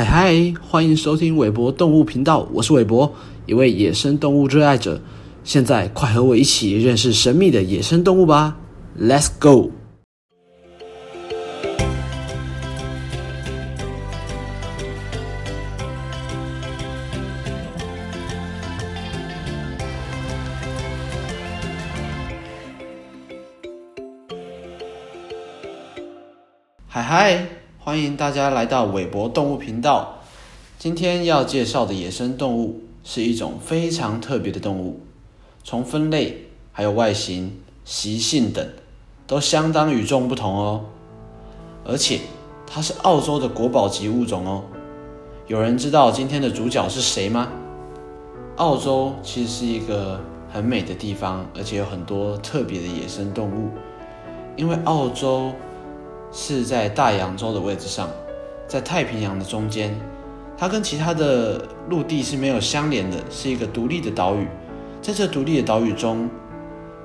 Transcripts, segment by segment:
嗨嗨，欢迎收听韦博动物频道，我是韦博，一位野生动物热爱者。现在快和我一起认识神秘的野生动物吧，Let's go！嗨嗨，欢迎大家来到韦博动物频道。今天要介绍的野生动物是一种非常特别的动物，从分类、还有外形、习性等都相当与众不同哦。而且它是澳洲的国宝级物种哦。有人知道今天的主角是谁吗？澳洲其实是一个很美的地方，而且有很多特别的野生动物，因为澳洲。是在大洋洲的位置上，在太平洋的中间，它跟其他的陆地是没有相连的，是一个独立的岛屿。在这独立的岛屿中，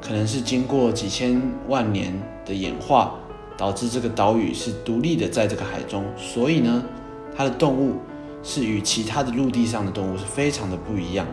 可能是经过几千万年的演化，导致这个岛屿是独立的在这个海中，所以呢，它的动物是与其他的陆地上的动物是非常的不一样。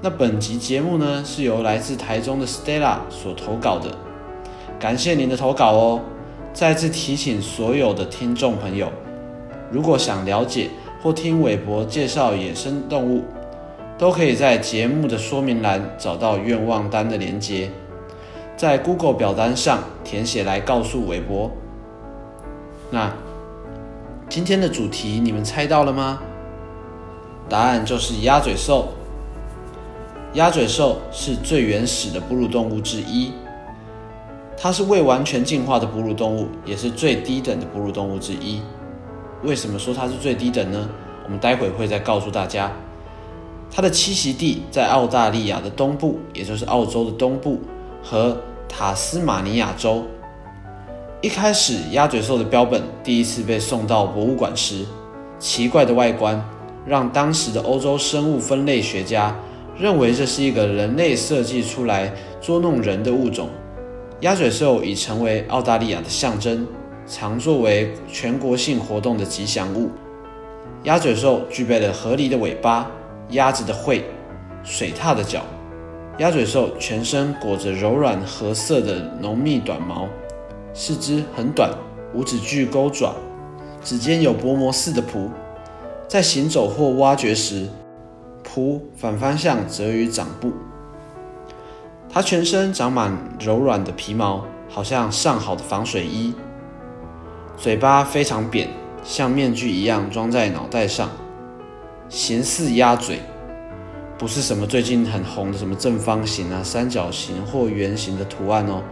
那本集节目呢，是由来自台中的 Stella 所投稿的，感谢您的投稿哦。再次提醒所有的听众朋友，如果想了解或听韦伯介绍野生动物，都可以在节目的说明栏找到愿望单的连接，在 Google 表单上填写来告诉韦伯。那今天的主题你们猜到了吗？答案就是鸭嘴兽。鸭嘴兽是最原始的哺乳动物之一。它是未完全进化的哺乳动物，也是最低等的哺乳动物之一。为什么说它是最低等呢？我们待会会再告诉大家。它的栖息地在澳大利亚的东部，也就是澳洲的东部和塔斯马尼亚州。一开始，鸭嘴兽的标本第一次被送到博物馆时，奇怪的外观让当时的欧洲生物分类学家认为这是一个人类设计出来捉弄人的物种。鸭嘴兽已成为澳大利亚的象征，常作为全国性活动的吉祥物。鸭嘴兽具备了合理的尾巴、鸭子的喙、水獭的脚。鸭嘴兽全身裹着柔软褐色的浓密短毛，四肢很短，五指具钩爪，指尖有薄膜似的蹼。在行走或挖掘时，蹼反方向折于掌部。它全身长满柔软的皮毛，好像上好的防水衣。嘴巴非常扁，像面具一样装在脑袋上，形似鸭嘴，不是什么最近很红的什么正方形啊、三角形或圆形的图案哦。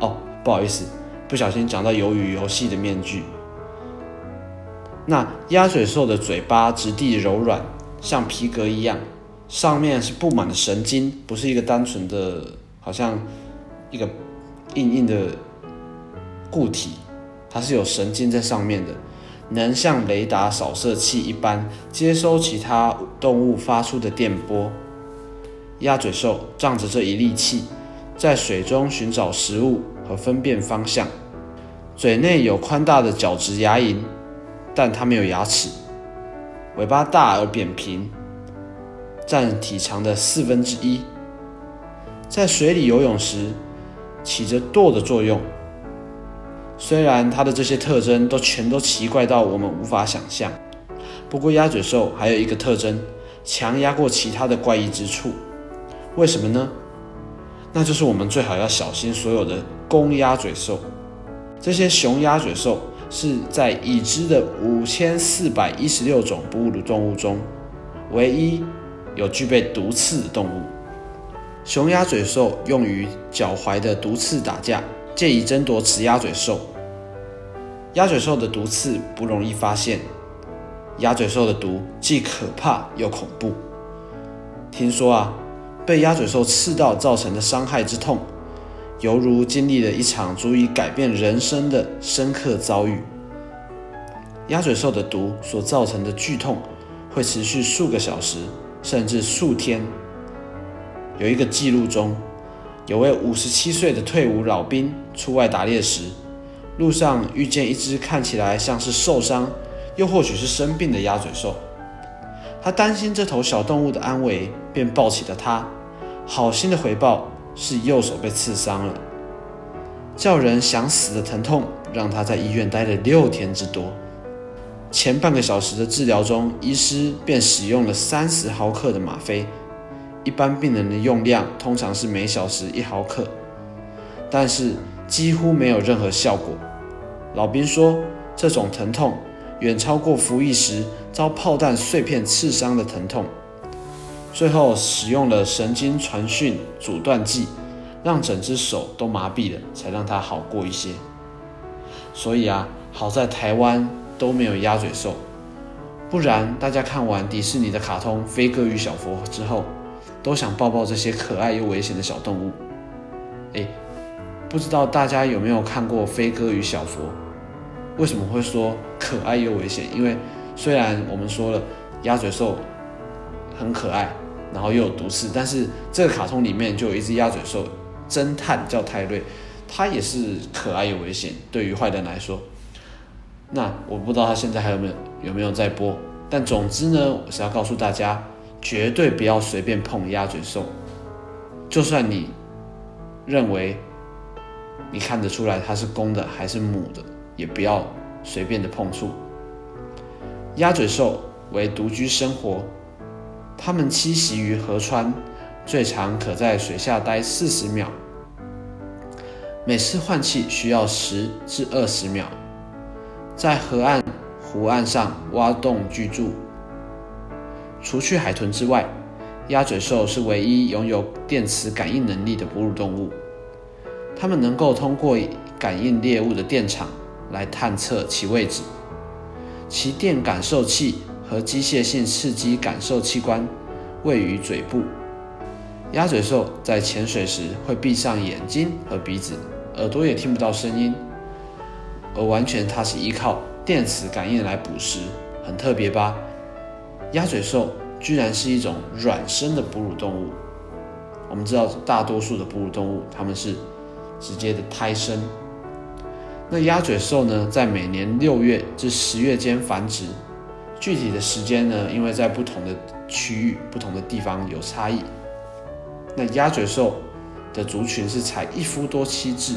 哦，不好意思，不小心讲到鱿鱼游戏的面具。那鸭嘴兽的嘴巴质地柔软，像皮革一样。上面是布满了神经，不是一个单纯的，好像一个硬硬的固体，它是有神经在上面的，能像雷达扫射器一般接收其他动物发出的电波。鸭嘴兽仗着这一利器，在水中寻找食物和分辨方向。嘴内有宽大的角质牙龈，但它没有牙齿。尾巴大而扁平。占体长的四分之一，在水里游泳时起着舵的作用。虽然它的这些特征都全都奇怪到我们无法想象，不过鸭嘴兽还有一个特征强压过其他的怪异之处。为什么呢？那就是我们最好要小心所有的公鸭嘴兽。这些雄鸭嘴兽是在已知的五千四百一十六种哺乳动物中唯一。有具备毒刺的动物，雄鸭嘴兽用于脚踝的毒刺打架，借以争夺雌鸭嘴兽。鸭嘴兽的毒刺不容易发现，鸭嘴兽的毒既可怕又恐怖。听说啊，被鸭嘴兽刺到造成的伤害之痛，犹如经历了一场足以改变人生的深刻遭遇。鸭嘴兽的毒所造成的剧痛会持续数个小时。甚至数天。有一个记录中，有位五十七岁的退伍老兵出外打猎时，路上遇见一只看起来像是受伤又或许是生病的鸭嘴兽。他担心这头小动物的安危，便抱起了它。好心的回报是右手被刺伤了，叫人想死的疼痛让他在医院待了六天之多。前半个小时的治疗中，医师便使用了三十毫克的吗啡，一般病人的用量通常是每小时一毫克，但是几乎没有任何效果。老兵说，这种疼痛远超过服役时遭炮弹碎片刺伤的疼痛。最后使用了神经传讯阻断剂，让整只手都麻痹了，才让它好过一些。所以啊，好在台湾都没有鸭嘴兽，不然大家看完迪士尼的卡通《飞哥与小佛》之后，都想抱抱这些可爱又危险的小动物。哎，不知道大家有没有看过《飞哥与小佛》？为什么会说可爱又危险？因为虽然我们说了鸭嘴兽很可爱，然后又有毒刺，但是这个卡通里面就有一只鸭嘴兽侦探叫泰瑞，它也是可爱又危险。对于坏人来说，那我不知道他现在还有没有有没有在播。但总之呢，我是要告诉大家，绝对不要随便碰鸭嘴兽，就算你认为你看得出来它是公的还是母的。也不要随便的碰触。鸭嘴兽为独居生活，它们栖息于河川，最长可在水下待四十秒，每次换气需要十至二十秒。在河岸、湖岸上挖洞居住。除去海豚之外，鸭嘴兽是唯一拥有电磁感应能力的哺乳动物。它们能够通过感应猎物的电场。来探测其位置，其电感受器和机械性刺激感受器官位于嘴部。鸭嘴兽在潜水时会闭上眼睛和鼻子，耳朵也听不到声音，而完全它是依靠电磁感应来捕食，很特别吧？鸭嘴兽居然是一种卵生的哺乳动物。我们知道大多数的哺乳动物它们是直接的胎生。那鸭嘴兽呢，在每年六月至十月间繁殖，具体的时间呢，因为在不同的区域、不同的地方有差异。那鸭嘴兽的族群是采一夫多妻制，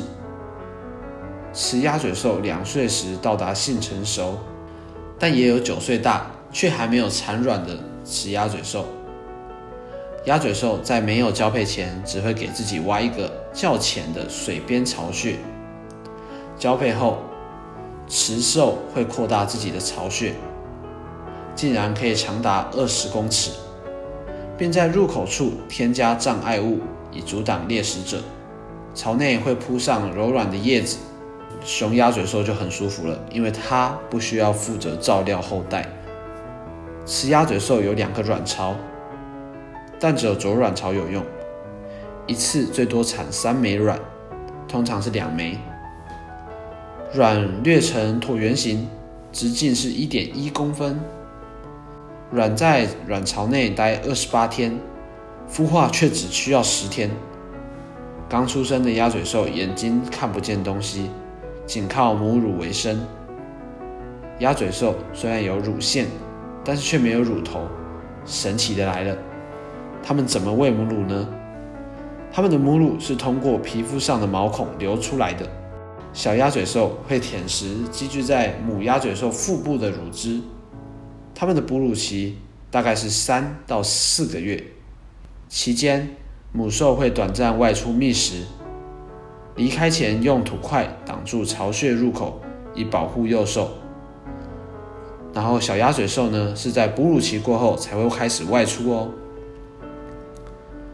雌鸭嘴兽两岁时到达性成熟，但也有九岁大却还没有产卵的雌鸭嘴兽。鸭嘴兽在没有交配前，只会给自己挖一个较浅的水边巢穴。交配后，雌兽会扩大自己的巢穴，竟然可以长达二十公尺，并在入口处添加障碍物以阻挡猎食者。巢内会铺上柔软的叶子，雄鸭嘴兽就很舒服了，因为它不需要负责照料后代。雌鸭嘴兽有两个卵巢，但只有左卵巢有用，一次最多产三枚卵，通常是两枚。卵略呈椭圆形，直径是一点一公分。卵在卵巢内待二十八天，孵化却只需要十天。刚出生的鸭嘴兽眼睛看不见东西，仅靠母乳为生。鸭嘴兽虽然有乳腺，但是却没有乳头。神奇的来了，它们怎么喂母乳呢？它们的母乳是通过皮肤上的毛孔流出来的。小鸭嘴兽会舔食积聚在母鸭嘴兽腹部的乳汁，它们的哺乳期大概是三到四个月，期间母兽会短暂外出觅食，离开前用土块挡住巢穴入口，以保护幼兽。然后小鸭嘴兽呢是在哺乳期过后才会开始外出哦。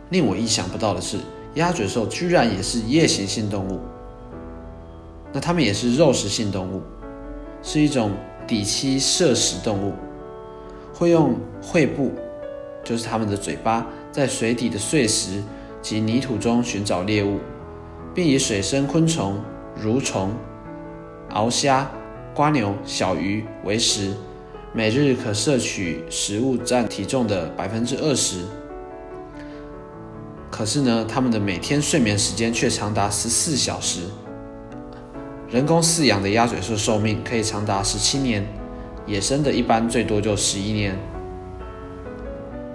令我意想不到的是，鸭嘴兽居然也是夜行性动物。那它们也是肉食性动物，是一种底栖摄食动物，会用喙部，就是它们的嘴巴，在水底的碎石及泥土中寻找猎物，并以水生昆虫、蠕虫、鳌虾、瓜牛、小鱼为食，每日可摄取食物占体重的百分之二十。可是呢，它们的每天睡眠时间却长达十四小时。人工饲养的鸭嘴兽寿命可以长达十七年，野生的一般最多就十一年。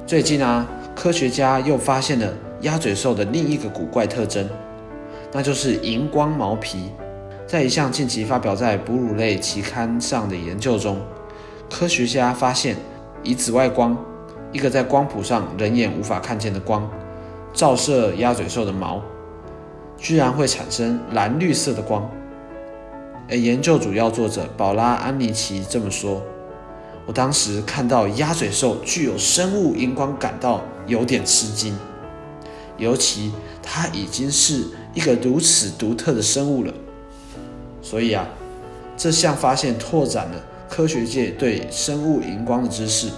最近啊，科学家又发现了鸭嘴兽的另一个古怪特征，那就是荧光毛皮。在一项近期发表在哺乳类期刊上的研究中，科学家发现，以紫外光，一个在光谱上人眼无法看见的光，照射鸭嘴兽的毛，居然会产生蓝绿色的光。而研究主要作者宝拉·安尼奇这么说：“我当时看到鸭嘴兽具有生物荧光，感到有点吃惊，尤其它已经是一个如此独特的生物了。”所以啊，这项发现拓展了科学界对生物荧光的知识。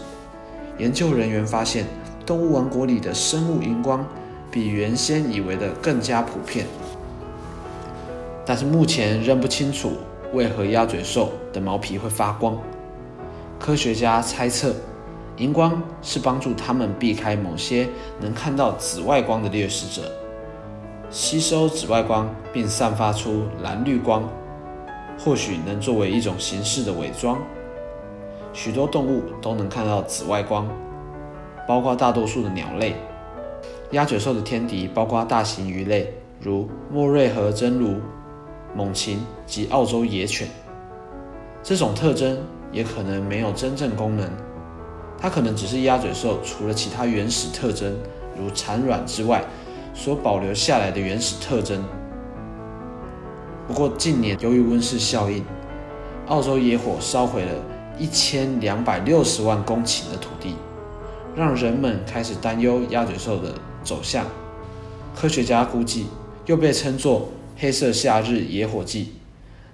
研究人员发现，动物王国里的生物荧光比原先以为的更加普遍。但是目前仍不清楚为何鸭嘴兽的毛皮会发光。科学家猜测，荧光是帮助它们避开某些能看到紫外光的掠食者，吸收紫外光并散发出蓝绿光。或许能作为一种形式的伪装。许多动物都能看到紫外光，包括大多数的鸟类。鸭嘴兽的天敌包括大型鱼类，如莫瑞河真鲈、猛禽及澳洲野犬。这种特征也可能没有真正功能，它可能只是鸭嘴兽除了其他原始特征，如产卵之外，所保留下来的原始特征。不过，近年由于温室效应，澳洲野火烧毁了一千两百六十万公顷的土地，让人们开始担忧鸭嘴兽的走向。科学家估计，又被称作“黑色夏日野火季”，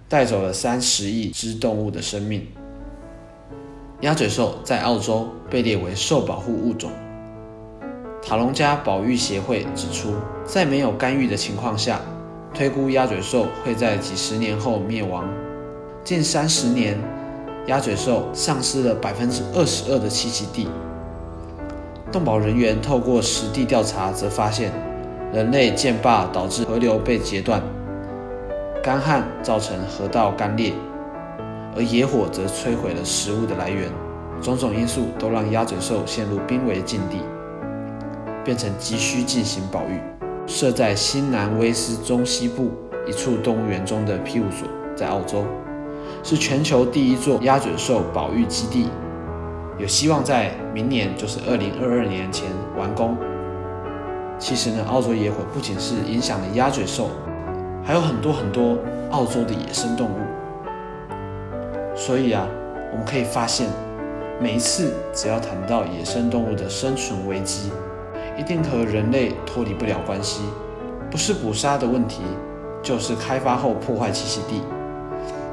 带走了三十亿只动物的生命。鸭嘴兽在澳洲被列为受保护物种。塔隆加保育协会指出，在没有干预的情况下。推估鸭嘴兽会在几十年后灭亡。近三十年，鸭嘴兽丧失了百分之二十二的栖息地。动保人员透过实地调查，则发现人类建坝导致河流被截断，干旱造成河道干裂，而野火则摧毁了食物的来源。种种因素都让鸭嘴兽陷入濒危境地，变成急需进行保育。设在新南威斯中西部一处动物园中的庇护所，在澳洲是全球第一座鸭嘴兽保育基地，有希望在明年，就是二零二二年前完工。其实呢，澳洲野火不仅是影响了鸭嘴兽，还有很多很多澳洲的野生动物。所以啊，我们可以发现，每一次只要谈到野生动物的生存危机。一定和人类脱离不了关系，不是捕杀的问题，就是开发后破坏栖息地，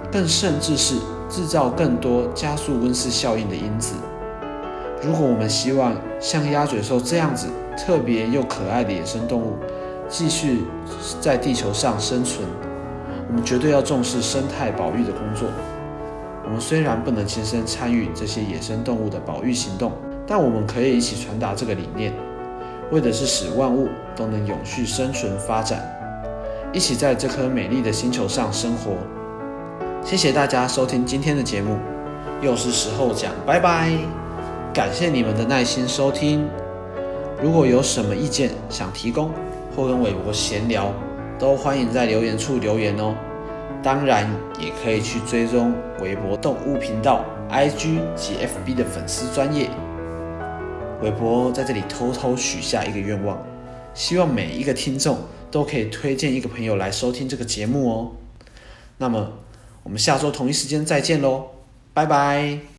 更甚至是制造更多加速温室效应的因子。如果我们希望像鸭嘴兽这样子特别又可爱的野生动物继续在地球上生存，我们绝对要重视生态保育的工作。我们虽然不能亲身参与这些野生动物的保育行动，但我们可以一起传达这个理念。为的是使万物都能永续生存发展，一起在这颗美丽的星球上生活。谢谢大家收听今天的节目，又是时候讲拜拜。感谢你们的耐心收听。如果有什么意见想提供或跟韦伯闲聊，都欢迎在留言处留言哦。当然，也可以去追踪韦伯动物频道 IG 及 FB 的粉丝专业。韦伯在这里偷偷许下一个愿望，希望每一个听众都可以推荐一个朋友来收听这个节目哦。那么，我们下周同一时间再见喽，拜拜。